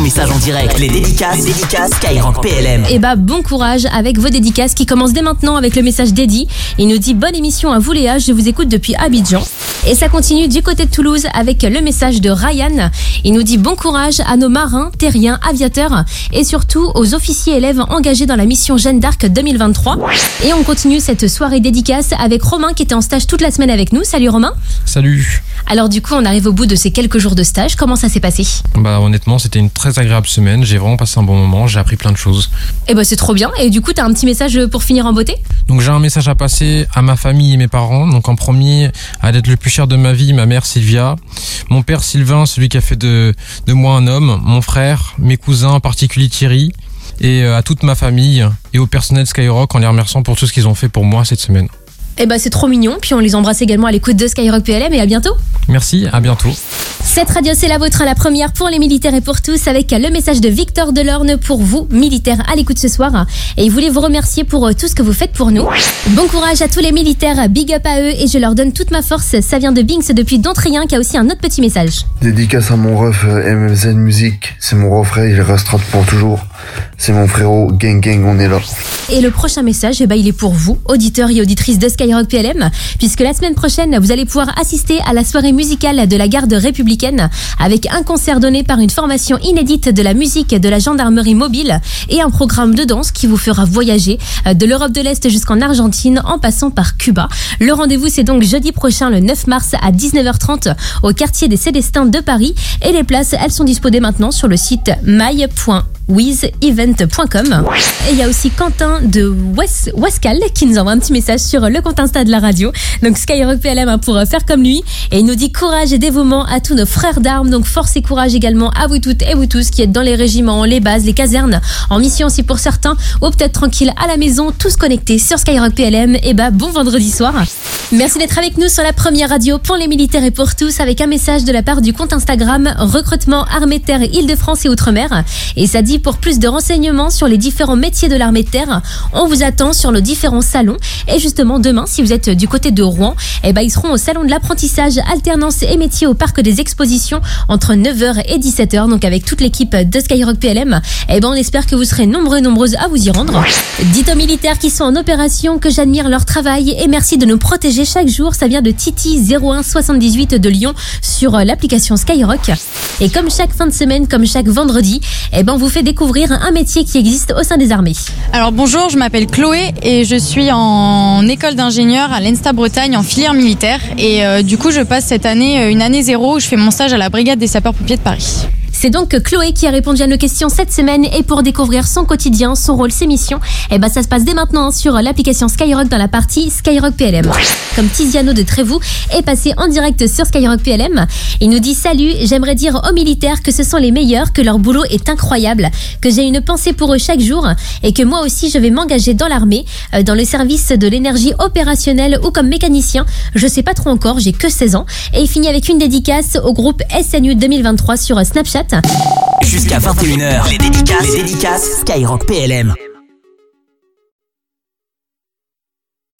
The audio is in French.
ton message en direct. Les dédicaces, les dédicaces Skyrock PLM. Et bah bon courage avec vos dédicaces qui commencent dès maintenant avec le message d'Eddie. Il nous dit bonne émission à vous Léa, je vous écoute depuis Abidjan. Et ça continue du côté de Toulouse avec le message de Ryan. Il nous dit bon courage à nos marins, terriens, aviateurs et surtout aux officiers élèves engagés dans la mission Jeanne d'Arc 2023. Et on continue cette soirée dédicace avec Romain qui était en stage toute la semaine avec nous. Salut Romain. Salut. Alors du coup, on arrive au bout de ces quelques jours de stage. Comment ça s'est passé? Bah honnêtement, c'était une très agréable semaine. J'ai vraiment passé un bon moment. J'ai appris plein de choses. Eh bah c'est trop bien. Et du coup, t'as un petit message pour finir en beauté? Donc j'ai un message à passer à ma famille et mes parents. Donc en premier, à d'être le plus cher de ma vie, ma mère Sylvia, mon père Sylvain, celui qui a fait de, de moi un homme, mon frère, mes cousins, en particulier Thierry, et euh, à toute ma famille et au personnel Skyrock en les remerciant pour tout ce qu'ils ont fait pour moi cette semaine. Eh bah c'est trop mignon. Puis on les embrasse également à l'écoute de Skyrock PLM et à bientôt. Merci, à bientôt. Cette radio, c'est la vôtre, la première pour les militaires et pour tous, avec le message de Victor Delorne pour vous, militaires, à l'écoute ce soir. Et il voulait vous remercier pour euh, tout ce que vous faites pour nous. Bon courage à tous les militaires, big up à eux, et je leur donne toute ma force. Ça vient de Binks depuis Dontrien, qui a aussi un autre petit message. Dédicace à mon ref euh, MMZ Music. C'est mon refrain, il restera pour toujours. C'est mon frérot, gang gang, on est là. Et le prochain message, eh ben, il est pour vous, auditeurs et auditrices de Skyrock PLM, puisque la semaine prochaine, vous allez pouvoir assister à la soirée musicale de la garde républicaine, avec un concert donné par une formation inédite de la musique de la gendarmerie mobile et un programme de danse qui vous fera voyager euh, de l'Europe de l'Est jusqu'en Argentine en passant par Cuba. Le rendez-vous, c'est donc jeudi prochain, le 9 mars à 19h30 au quartier des Célestins de Paris. Et les places, elles sont disposées maintenant sur le site my.wizevent.com. Et il y a aussi Quentin de Wes Wescal qui nous envoie un petit message sur le compte Insta de la radio. Donc Skyrock PLM hein, pour faire comme lui. Et il nous dit courage et dévouement à tous nos frères d'armes. Donc force et courage également à vous toutes et vous tous qui êtes dans les régiments, les bases, les casernes, en mission aussi pour certains, ou peut-être tranquille à la maison, tous connectés sur Skyrock PLM. Et bah bon vendredi soir. Merci d'être avec nous sur la première radio pour les militaires et pour tous avec un message de la part du compte Instagram recrutement armée terre Île-de-France et Outre-mer. Et ça dit pour plus de renseignements sur les différents métiers de l'armée de terre, on vous attend sur nos différents salons. Et justement demain, si vous êtes du côté de Rouen, eh ben ils seront au salon de l'apprentissage, alternance et métiers au parc des expositions entre 9h et 17h. Donc avec toute l'équipe de Skyrock PLM, eh ben on espère que vous serez nombreux et nombreuses à vous y rendre. Dites aux militaires qui sont en opération que j'admire leur travail et merci de nous protéger chaque jour. Ça vient de Titi 0178 de Lyon sur l'application Skyrock. Et comme chaque fin de semaine, comme chaque vendredi, eh ben on vous fait découvrir un métier qui existe au sein des armées. Alors bonjour, je m'appelle Chloé et je suis en école d'ingénieur à l'ENSTA Bretagne en filière militaire. Et euh, du coup, je passe cette année euh, une année zéro où je fais mon stage à la brigade des sapeurs-pompiers de Paris. C'est donc Chloé qui a répondu à nos questions cette semaine et pour découvrir son quotidien, son rôle, ses missions, eh ben ça se passe dès maintenant sur l'application Skyrock dans la partie Skyrock PLM. Comme Tiziano de Trévoux est passé en direct sur Skyrock PLM, il nous dit salut, j'aimerais dire aux militaires que ce sont les meilleurs, que leur boulot est incroyable, que j'ai une pensée pour eux chaque jour et que moi aussi je vais m'engager dans l'armée, euh, dans le service de l'énergie opérationnelle ou comme mécanicien. Je sais pas trop encore, j'ai que 16 ans. Et il finit avec une dédicace au groupe SNU 2023 sur Snapchat. Jusqu'à 21h, les dédicaces, les dédicaces. Skyrock PLM.